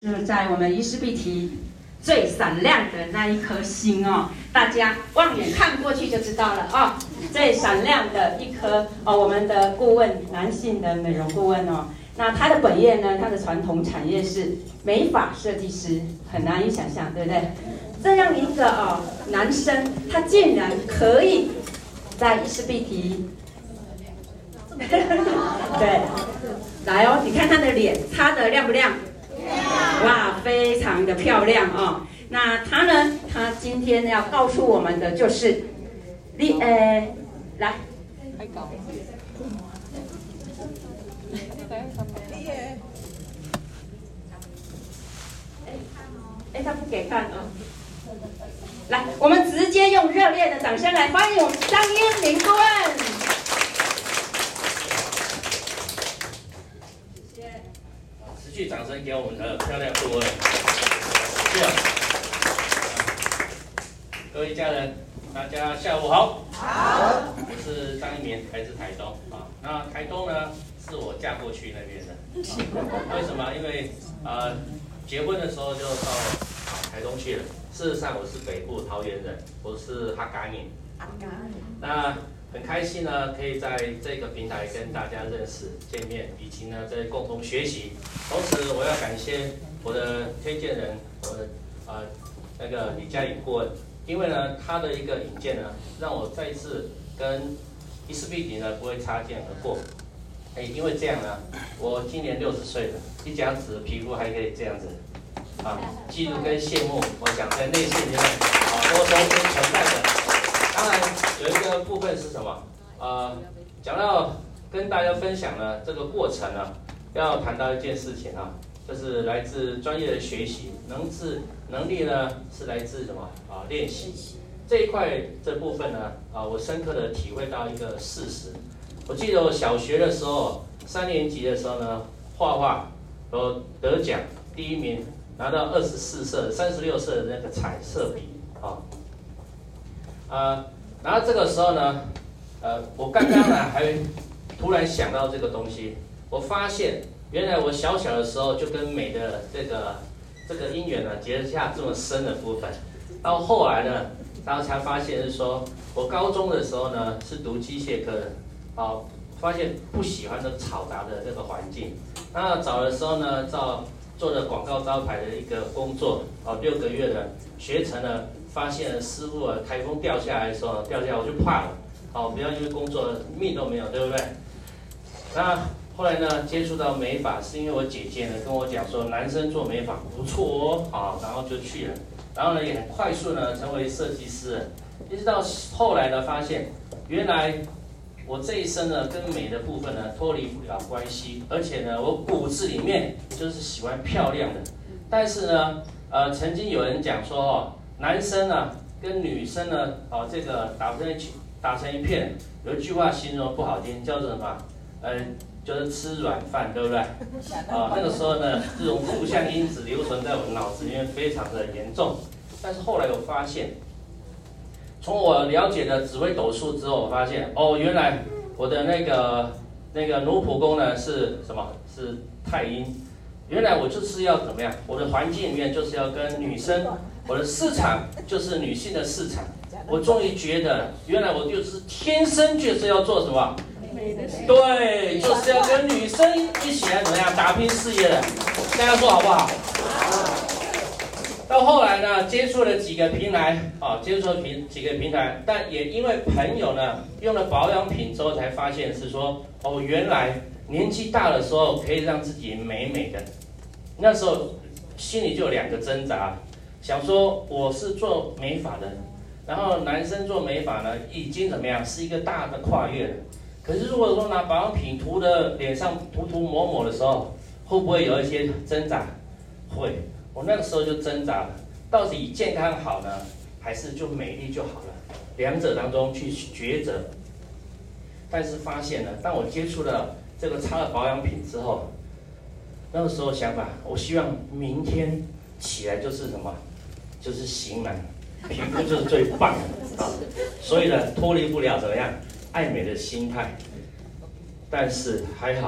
就是在我们伊丝碧媞最闪亮的那一颗星哦，大家望远看过去就知道了哦。最闪亮的一颗哦，我们的顾问，男性的美容顾问哦，那他的本业呢，他的传统产业是美发设计师，很难以想象，对不对？这样一个哦男生，他竟然可以在伊丝碧媞，对，来哦，你看他的脸擦得亮不亮？哇，非常的漂亮哦。那他呢？他今天要告诉我们的就是，你呃，来，哎，他不给看哦。来，我们直接用热烈的掌声来欢迎我们张英明顾问。给我们的漂亮顾问，这样。各位家人，大家下午好。好。我是张一鸣，来自台东啊。那台东呢，是我嫁过去那边的。为什么？因为呃，结婚的时候就到台东去了。事实上，我是北部桃园人，我是哈嘎尼。哈嘎尼。那很开心呢，可以在这个平台跟大家认识、见面，以及呢在共同学习。同时，我要感谢我的推荐人，我的啊、呃、那个李佳颖顾问，因为呢他的一个引荐呢，让我再一次跟伊丝碧媞呢不会擦肩而过。哎，因为这样呢，我今年六十岁了，一甲子皮肤还可以这样子，啊，嫉妒跟羡慕，我想在内心里面啊都都是存在的。当然有一个部分是什么？呃，讲到跟大家分享呢，这个过程呢，要谈到一件事情啊，就是来自专业的学习，能自能力呢是来自什么啊？练习这一块这部分呢啊，我深刻的体会到一个事实。我记得我小学的时候，三年级的时候呢，画画都得奖第一名，拿到二十四色、三十六色的那个彩色笔啊。呃，然后这个时候呢，呃，我刚刚呢还突然想到这个东西，我发现原来我小小的时候就跟美的这个这个姻缘呢结下这么深的部分，到后来呢，然后才发现是说我高中的时候呢是读机械科的，好，发现不喜欢这嘈杂的这个环境，那早的时候呢，照做的广告招牌的一个工作，哦，六个月的学成了。发现了师傅啊，台风掉下来的时候掉下来我就怕了，好，不要因为工作命都没有，对不对？那后来呢，接触到美发是因为我姐姐呢跟我讲说，男生做美发不错哦，好，然后就去了，然后呢也很快速呢成为设计师，一直到后来呢发现，原来我这一生呢跟美的部分呢脱离不了关系，而且呢我骨子里面就是喜欢漂亮的，但是呢，呃，曾经有人讲说哦。男生呢、啊，跟女生呢，哦，这个打成打成一片。有一句话形容不好听，叫做什么？嗯、呃，就是吃软饭，对不对？啊、哦，那个时候呢，这种负向因子留存在我脑子里面非常的严重。但是后来我发现，从我了解的紫微斗数之后，我发现，哦，原来我的那个那个奴仆宫呢是什么？是太阴。原来我就是要怎么样？我的环境里面就是要跟女生。我的市场就是女性的市场，我终于觉得，原来我就是天生就是要做什么？对，就是要跟女生一起来怎么样打拼事业的，大家说好不好？到后来呢，接触了几个平台，啊，接触了平几个平台，但也因为朋友呢用了保养品之后，才发现是说，哦，原来年纪大的时候可以让自己美美的，那时候心里就有两个挣扎。想说我是做美发的，然后男生做美发呢，已经怎么样是一个大的跨越了。可是如果说拿保养品涂的脸上涂涂抹抹的时候，会不会有一些挣扎？会，我那个时候就挣扎了，到底健康好呢，还是就美丽就好了？两者当中去抉择。但是发现呢，当我接触了这个擦了保养品之后，那个时候想法，我希望明天起来就是什么？就是型男，皮肤就是最棒的啊！所以呢，脱离不了怎么样爱美的心态。但是还好，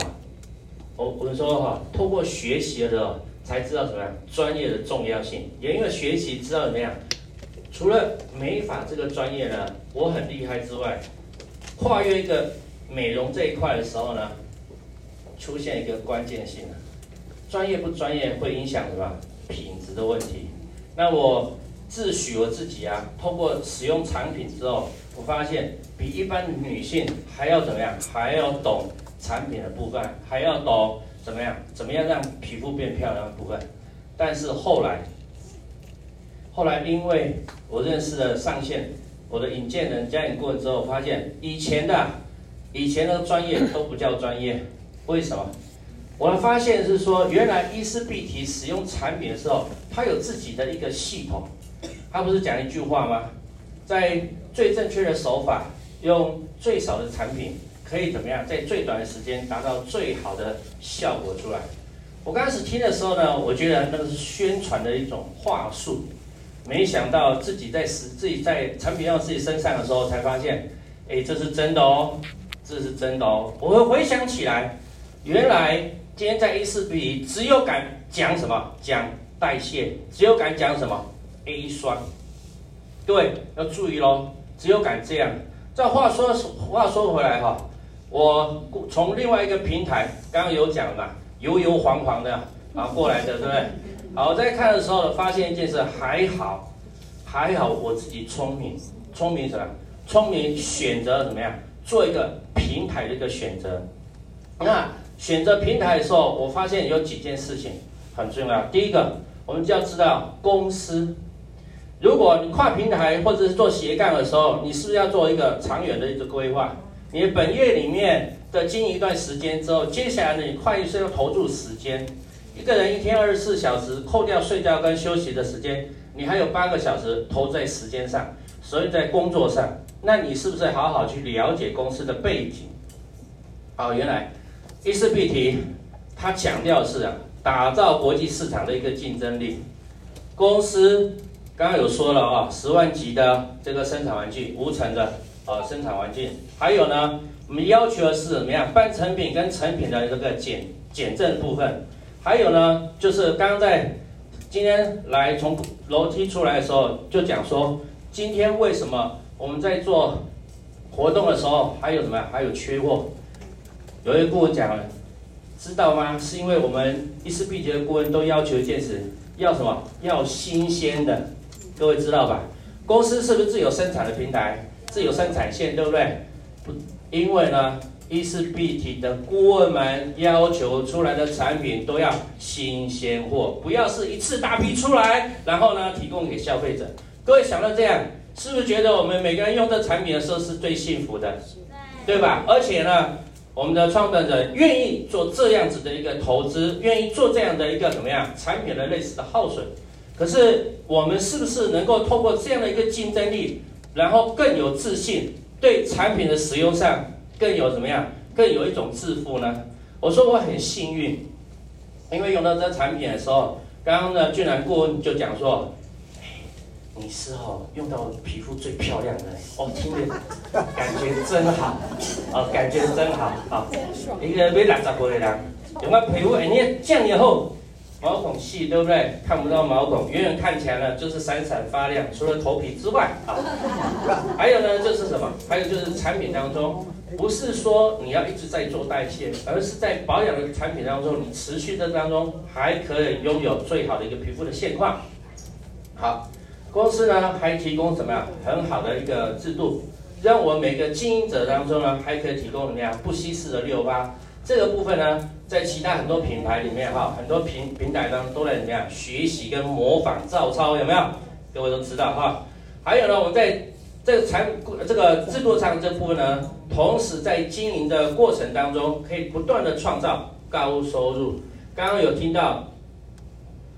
我我们说哈，通过学习的时候，才知道怎么样专业的重要性，也因为学习知道怎么样。除了美发这个专业呢，我很厉害之外，跨越一个美容这一块的时候呢，出现一个关键性了，专业不专业会影响什么品质的问题。那我自诩我自己啊，通过使用产品之后，我发现比一般女性还要怎么样，还要懂产品的部分，还要懂怎么样，怎么样让皮肤变漂亮的部分。但是后来。后来，因为我认识了上线，我的引荐人加引过之后，发现以前的以前的专业都不叫专业，为什么？我的发现是说，原来伊丝碧媞使用产品的时候，它有自己的一个系统。它不是讲一句话吗？在最正确的手法，用最少的产品，可以怎么样，在最短的时间达到最好的效果出来。我刚开始听的时候呢，我觉得那个是宣传的一种话术。没想到自己在实自己在产品用自己身上的时候，才发现，哎，这是真的哦，这是真的哦。我会回想起来，原来今天在伊丝碧媞，只有敢讲什么，讲代谢，只有敢讲什么 A 酸。各位要注意喽，只有敢这样。这话说话说回来哈，我从另外一个平台刚刚有讲嘛，油油黄黄的啊过来的，对不对？好，我在看的时候发现一件事，还好，还好我自己聪明，聪明什么？聪明选择怎么样？做一个平台的一个选择。那选择平台的时候，我发现有几件事情很重要。第一个，我们就要知道公司，如果你跨平台或者是做斜杠的时候，你是不是要做一个长远的一个规划？你本月里面的经营一段时间之后，接下来呢，你快速要投入时间。一个人一天二十四小时，扣掉睡觉跟休息的时间，你还有八个小时投在时间上，所以在工作上，那你是不是好好去了解公司的背景？好，原来伊丝碧媞，它强调是啊，打造国际市场的一个竞争力。公司刚刚有说了啊，十万级的这个生产玩具，无尘的呃生产环境，还有呢，我们要求的是怎么样，半成品跟成品的这个减减震部分。还有呢，就是刚刚在今天来从楼梯出来的时候，就讲说，今天为什么我们在做活动的时候还有什么？还有缺货？有一个顾问讲了，知道吗？是因为我们一丝碧媞的顾问都要求一件事，要什么？要新鲜的。各位知道吧？公司是不是自有生产的平台，自有生产线，对不对？不，因为呢。伊丝碧媞的顾问们要求出来的产品都要新鲜货，不要是一次大批出来，然后呢提供给消费者。各位想到这样，是不是觉得我们每个人用这产品的时候是最幸福的？对吧？而且呢，我们的创办者愿意做这样子的一个投资，愿意做这样的一个怎么样产品的类似的耗损。可是我们是不是能够透过这样的一个竞争力，然后更有自信，对产品的使用上？更有怎么样？更有一种致富呢？我说我很幸运，因为用到这产品的时候，刚刚呢，俊然顾问就讲说，哎，你是哦，用到皮肤最漂亮的，哦，听着感觉真好，哦，感觉真好，啊、哦，一个要六十岁的人，用到皮肤，哎，你这样以后。毛孔细，对不对？看不到毛孔，远远看起来呢，就是闪闪发亮。除了头皮之外啊，还有呢，就是什么？还有就是产品当中，不是说你要一直在做代谢，而是在保养的产品当中，你持续的当中还可以拥有最好的一个皮肤的现况。好，公司呢还提供什么呀很好的一个制度，让我们每个经营者当中呢，还可以提供什么呀不稀释的六八。这个部分呢，在其他很多品牌里面哈，很多平平台当中都在怎么样学习跟模仿照抄，有没有？各位都知道哈。还有呢，我们在这个产这个制作上这部分呢，同时在经营的过程当中，可以不断的创造高收入。刚刚有听到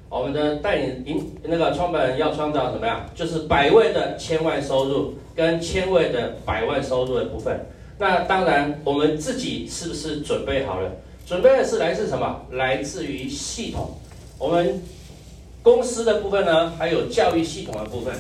我们的带领营那个创办人要创造怎么样？就是百位的千万收入跟千位的百万收入的部分。那当然，我们自己是不是准备好了？准备的是来自什么？来自于系统。我们公司的部分呢，还有教育系统的部分。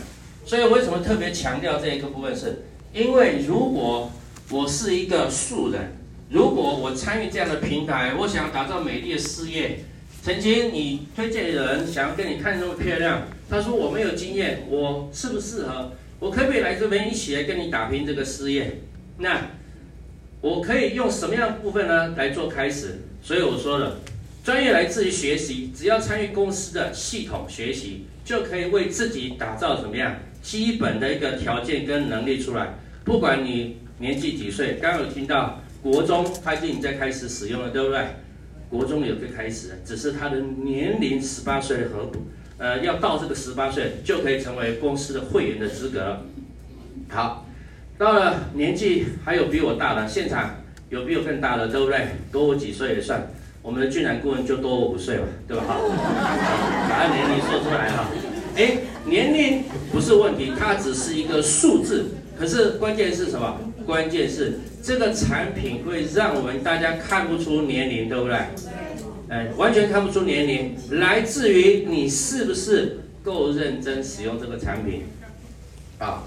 所以为什么特别强调这一个部分是？因为如果我是一个素人，如果我参与这样的平台，我想要打造美丽的事业，曾经你推荐的人想要跟你看这么漂亮，他说我没有经验，我适不适合？我可不可以来这边一起来跟你打拼这个事业？那我可以用什么样的部分呢来做开始？所以我说了，专业来自于学习，只要参与公司的系统学习，就可以为自己打造怎么样基本的一个条件跟能力出来。不管你年纪几岁，刚有听到国中他已经在开始使用了，对不对？国中有个开始，只是他的年龄十八岁和呃要到这个十八岁就可以成为公司的会员的资格。好，到了年纪还有比我大的，现场有比我更大的，对不对？多我几岁也算，我们的俊男顾问就多我五岁吧，对吧？好，把年龄说出来哈。哎，年龄不是问题，它只是一个数字。可是关键是什么？关键是这个产品会让我们大家看不出年龄，对不对？哎，完全看不出年龄，来自于你是不是够认真使用这个产品。啊，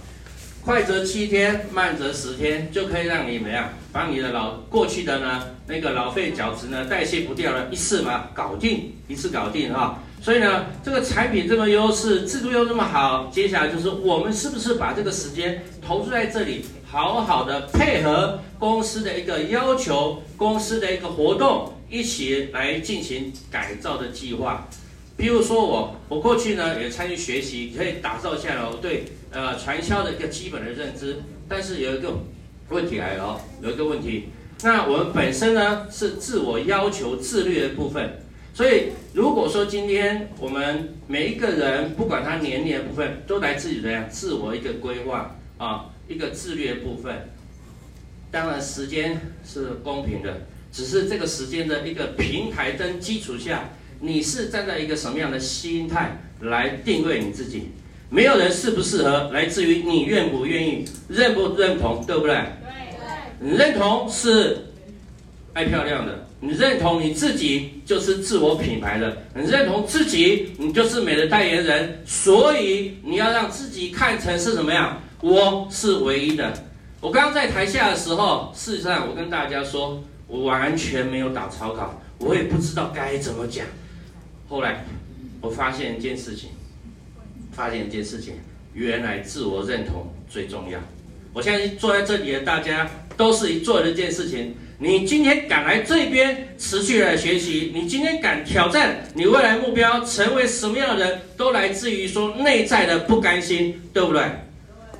快则七天，慢则十天，就可以让你怎么样？把你的老过去的呢那个老废角质呢代谢不掉了，一次嘛搞定，一次搞定哈。所以呢，这个产品这么优势，制度又这么好，接下来就是我们是不是把这个时间投注在这里，好好的配合公司的一个要求，公司的一个活动，一起来进行改造的计划。比如说我，我过去呢也参与学习，可以打造下来我对呃传销的一个基本的认知。但是有一个问题来了哦，有一个问题，那我们本身呢是自我要求自律的部分。所以，如果说今天我们每一个人，不管他年龄的部分，都来自于怎样自我一个规划啊，一个自律的部分。当然，时间是公平的，只是这个时间的一个平台跟基础下，你是站在一个什么样的心态来定位你自己？没有人适不适合，来自于你愿不愿意，认不认同，对不对？对对。认同是爱漂亮的。你认同你自己就是自我品牌的，你认同自己，你就是美的代言人，所以你要让自己看成是什么样？我是唯一的。我刚刚在台下的时候，事实上我跟大家说，我完全没有打草稿，我也不知道该怎么讲。后来我发现一件事情，发现一件事情，原来自我认同最重要。我相信坐在这里的大家都是一做的一件事情。你今天敢来这边持续来学习，你今天敢挑战你未来目标成为什么样的人，都来自于说内在的不甘心，对不对？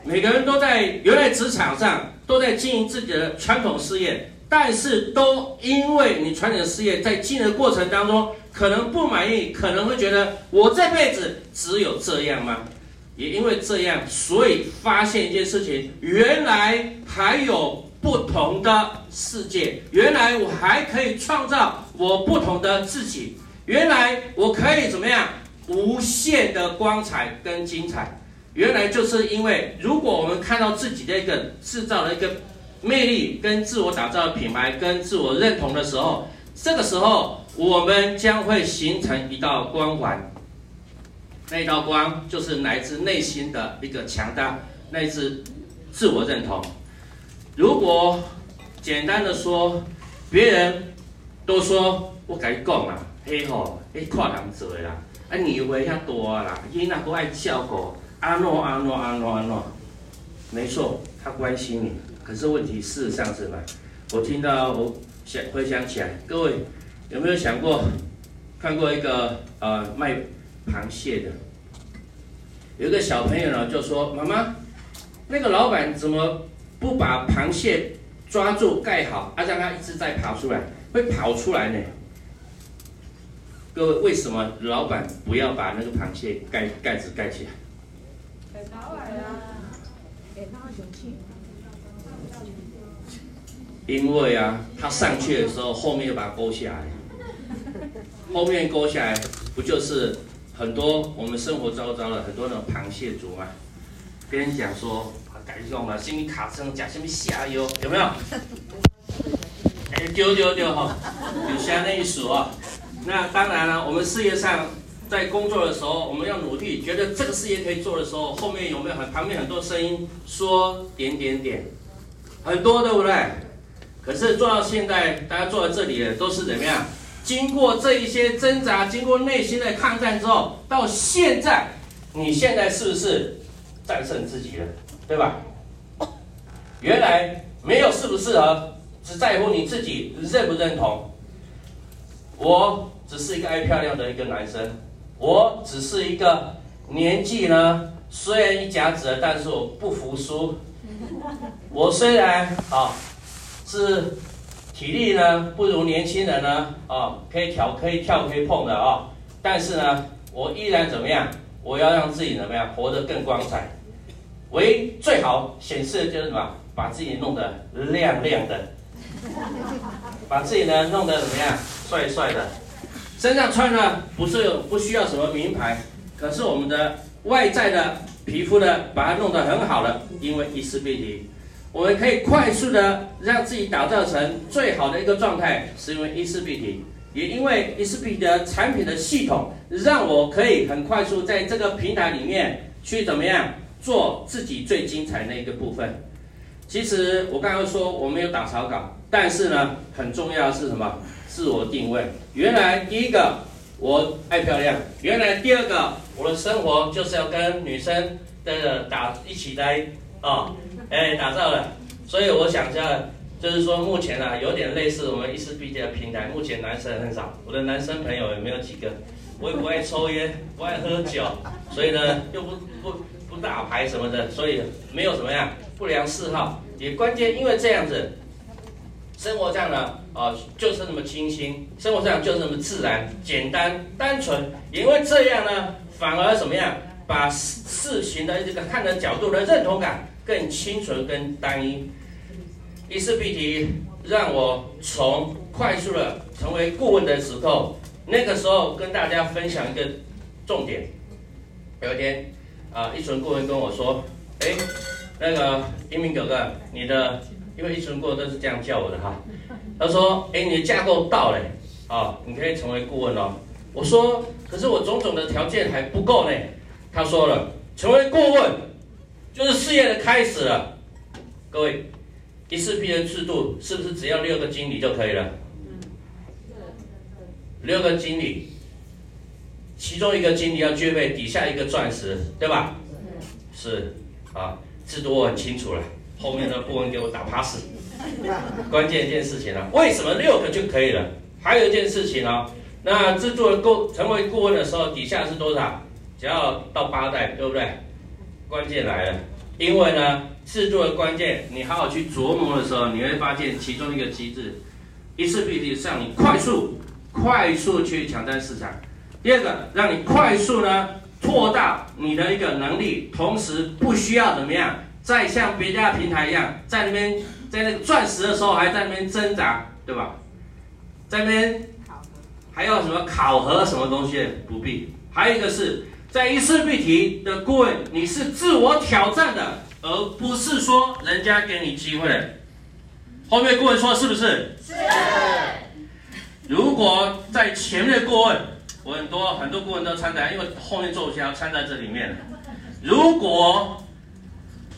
每个人都在原来职场上都在经营自己的传统事业，但是都因为你传统的事业在经营的过程当中可能不满意，可能会觉得我这辈子只有这样吗？也因为这样，所以发现一件事情，原来还有。不同的世界，原来我还可以创造我不同的自己。原来我可以怎么样？无限的光彩跟精彩。原来就是因为，如果我们看到自己的一个制造的一个魅力，跟自我打造的品牌，跟自我认同的时候，这个时候我们将会形成一道光环。那道光就是来自内心的一个强大，来自自我认同。如果简单的说，别人都说我跟你讲啦，嘿吼，你看人做的啦，啊年岁遐多啦，囡仔都爱照顾，安诺安诺安诺安诺，没错，他关心你。可是问题事实上是什么？我听到我想回想起来，各位有没有想过，看过一个呃卖螃蟹的，有一个小朋友呢就说，妈妈，那个老板怎么？不把螃蟹抓住盖好，啊，让它一直在爬出来，会跑出来呢。各位，为什么老板不要把那个螃蟹盖盖子盖起来？因为啊，他上去的时候，后面又把它勾下来。后面勾下来，不就是很多我们生活周遭的很多那种螃蟹族嘛？别人讲说。改用了，什么卡声讲什么下游，有没有？哎，丢丢丢哈，有下那一数啊。那当然了，我们事业上在工作的时候，我们要努力，觉得这个事业可以做的时候，后面有没有很旁边很多声音说点点点，很多对不对？可是做到现在，大家坐在这里的都是怎么样？经过这一些挣扎，经过内心的抗战之后，到现在，你现在是不是战胜自己了？对吧？原来没有适不适合，只在乎你自己认不认同。我只是一个爱漂亮的一个男生，我只是一个年纪呢，虽然一甲子，但是我不服输。我虽然啊是体力呢不如年轻人呢啊，可以跳可以跳可以碰的啊，但是呢，我依然怎么样？我要让自己怎么样活得更光彩。唯最好显示的就是什么？把自己弄得亮亮的，把自己呢弄得怎么样？帅帅的，身上穿的不是不需要什么名牌，可是我们的外在的皮肤呢，把它弄得很好了，因为伊丝碧媞，我们可以快速的让自己打造成最好的一个状态，是因为伊丝碧媞，也因为伊丝碧媞的产品的系统，让我可以很快速在这个平台里面去怎么样做自己最精彩的一个部分。其实我刚刚说我没有打草稿，但是呢，很重要的是什么？自我定位，原来第一个我爱漂亮，原来第二个我的生活就是要跟女生的打一起来啊、哎打造了，所以我想一下，就是说目前啊有点类似我们伊丝碧媞的平台，目前男生很少，我的男生朋友也没有几个，我也不爱抽烟，不爱喝酒，所以呢又不不不打牌什么的，所以没有什么样不良嗜好，也关键因为这样子。生活上呢，啊、哦，就是那么清新；生活上就是那么自然、简单、单纯。因为这样呢，反而怎么样，把事情的这个看的角度的认同感更清纯、跟单一。伊丝碧媞让我从快速的成为顾问的时候，那个时候跟大家分享一个重点。有一天，啊，一纯顾问跟我说：“哎，那个英明哥哥，你的。”因为一纯过都是这样叫我的哈，他说：“哎，你的架构到了，啊，你可以成为顾问哦。”我说：“可是我种种的条件还不够呢。”他说了：“成为顾问就是事业的开始了。”各位，第四批的制度是不是只要六个经理就可以了？六个经理，其中一个经理要具备底下一个钻石，对吧？是啊，制度我很清楚了。后面的顾问给我打 pass，关键一件事情啊，为什么六个就可以了？还有一件事情啊，那制作顾成为顾问的时候，底下是多少？只要到八代，对不对？关键来了，因为呢，制作的关键，你好好去琢磨的时候，你会发现其中一个机制，伊丝碧媞是让你快速、快速去抢占市场；第二个，让你快速呢扩大你的一个能力，同时不需要怎么样。再像别家平台一样，在那边在那个钻石的时候还在那边挣扎，对吧？在那边还要什么考核什么东西？不必。还有一个是在一次必提的顾问，你是自我挑战的，而不是说人家给你机会的。后面顾问说是不是？是。如果在前面的顾问，我很多很多顾问都参加，因为后面做不下参在这里面。如果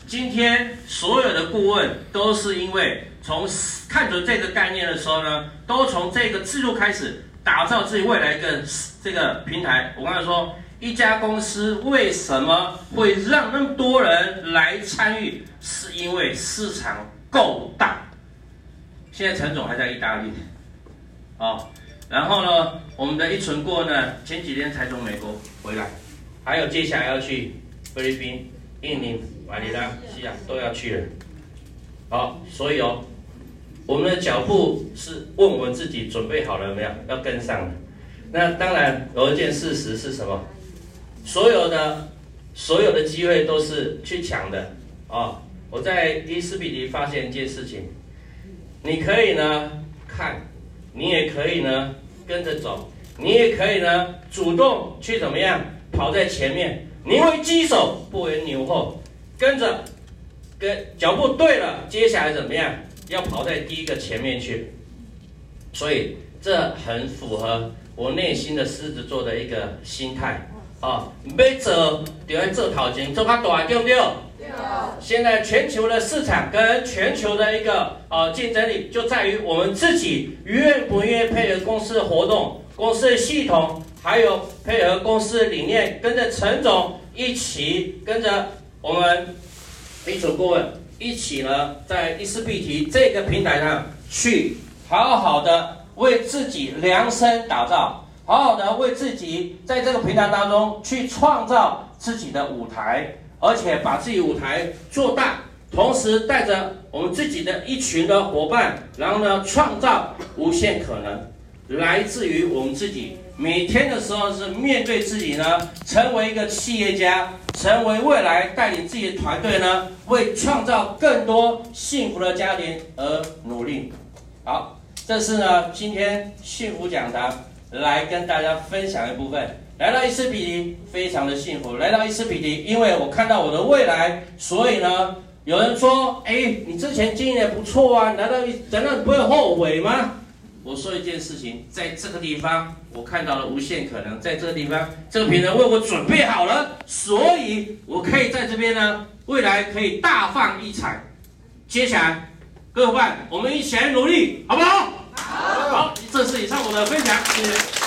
今天所有的顾问都是因为从看准这个概念的时候呢，都从这个制度开始打造自己未来一个这个平台。我刚才说，一家公司为什么会让那么多人来参与，是因为市场够大。现在陈总还在意大利，哦，然后呢，我们的一存过呢，前几天才从美国回来，还有接下来要去菲律宾、印尼。马尼拉、西亚都要去了，好，所以哦，我们的脚步是问我们自己准备好了没有，要跟上了。那当然有一件事实是什么？所有的所有的机会都是去抢的啊、我在伊丝碧媞发现一件事情，你可以呢看，你也可以呢跟着走，你也可以呢主动去怎么样跑在前面，宁为鸡首不为牛后。跟着，跟脚步对了，接下来怎么样？要跑在第一个前面去，所以这很符合我内心的狮子座的一个心态。啊，没做就要做头前，做较大，对不对？对。现在全球的市场跟全球的一个呃竞争力，就在于我们自己愿不愿意配合公司的活动、公司的系统，还有配合公司的理念，跟着陈总一起，跟着我们李总顾问一起呢，在伊思必提这个平台上去好好的为自己量身打造。好好的为自己在这个平台当中去创造自己的舞台，而且把自己舞台做大，同时带着我们自己的一群的伙伴，然后呢，创造无限可能，来自于我们自己每天的时候是面对自己呢，成为一个企业家，成为未来带领自己的团队呢，为创造更多幸福的家庭而努力。好，这是呢今天幸福讲堂。来跟大家分享一部分，来到伊思必提非常的幸福。来到伊思必提，因为我看到我的未来，所以呢，有人说，哎，你之前经营的不错啊，难道你难道你不会后悔吗？我说一件事情，在这个地方我看到了无限可能，在这个地方，这个平台为我准备好了，所以我可以在这边呢，未来可以大放异彩。接下来，各位伙伴，我们一起来努力，好不好？好，这是以上我的分享，谢谢。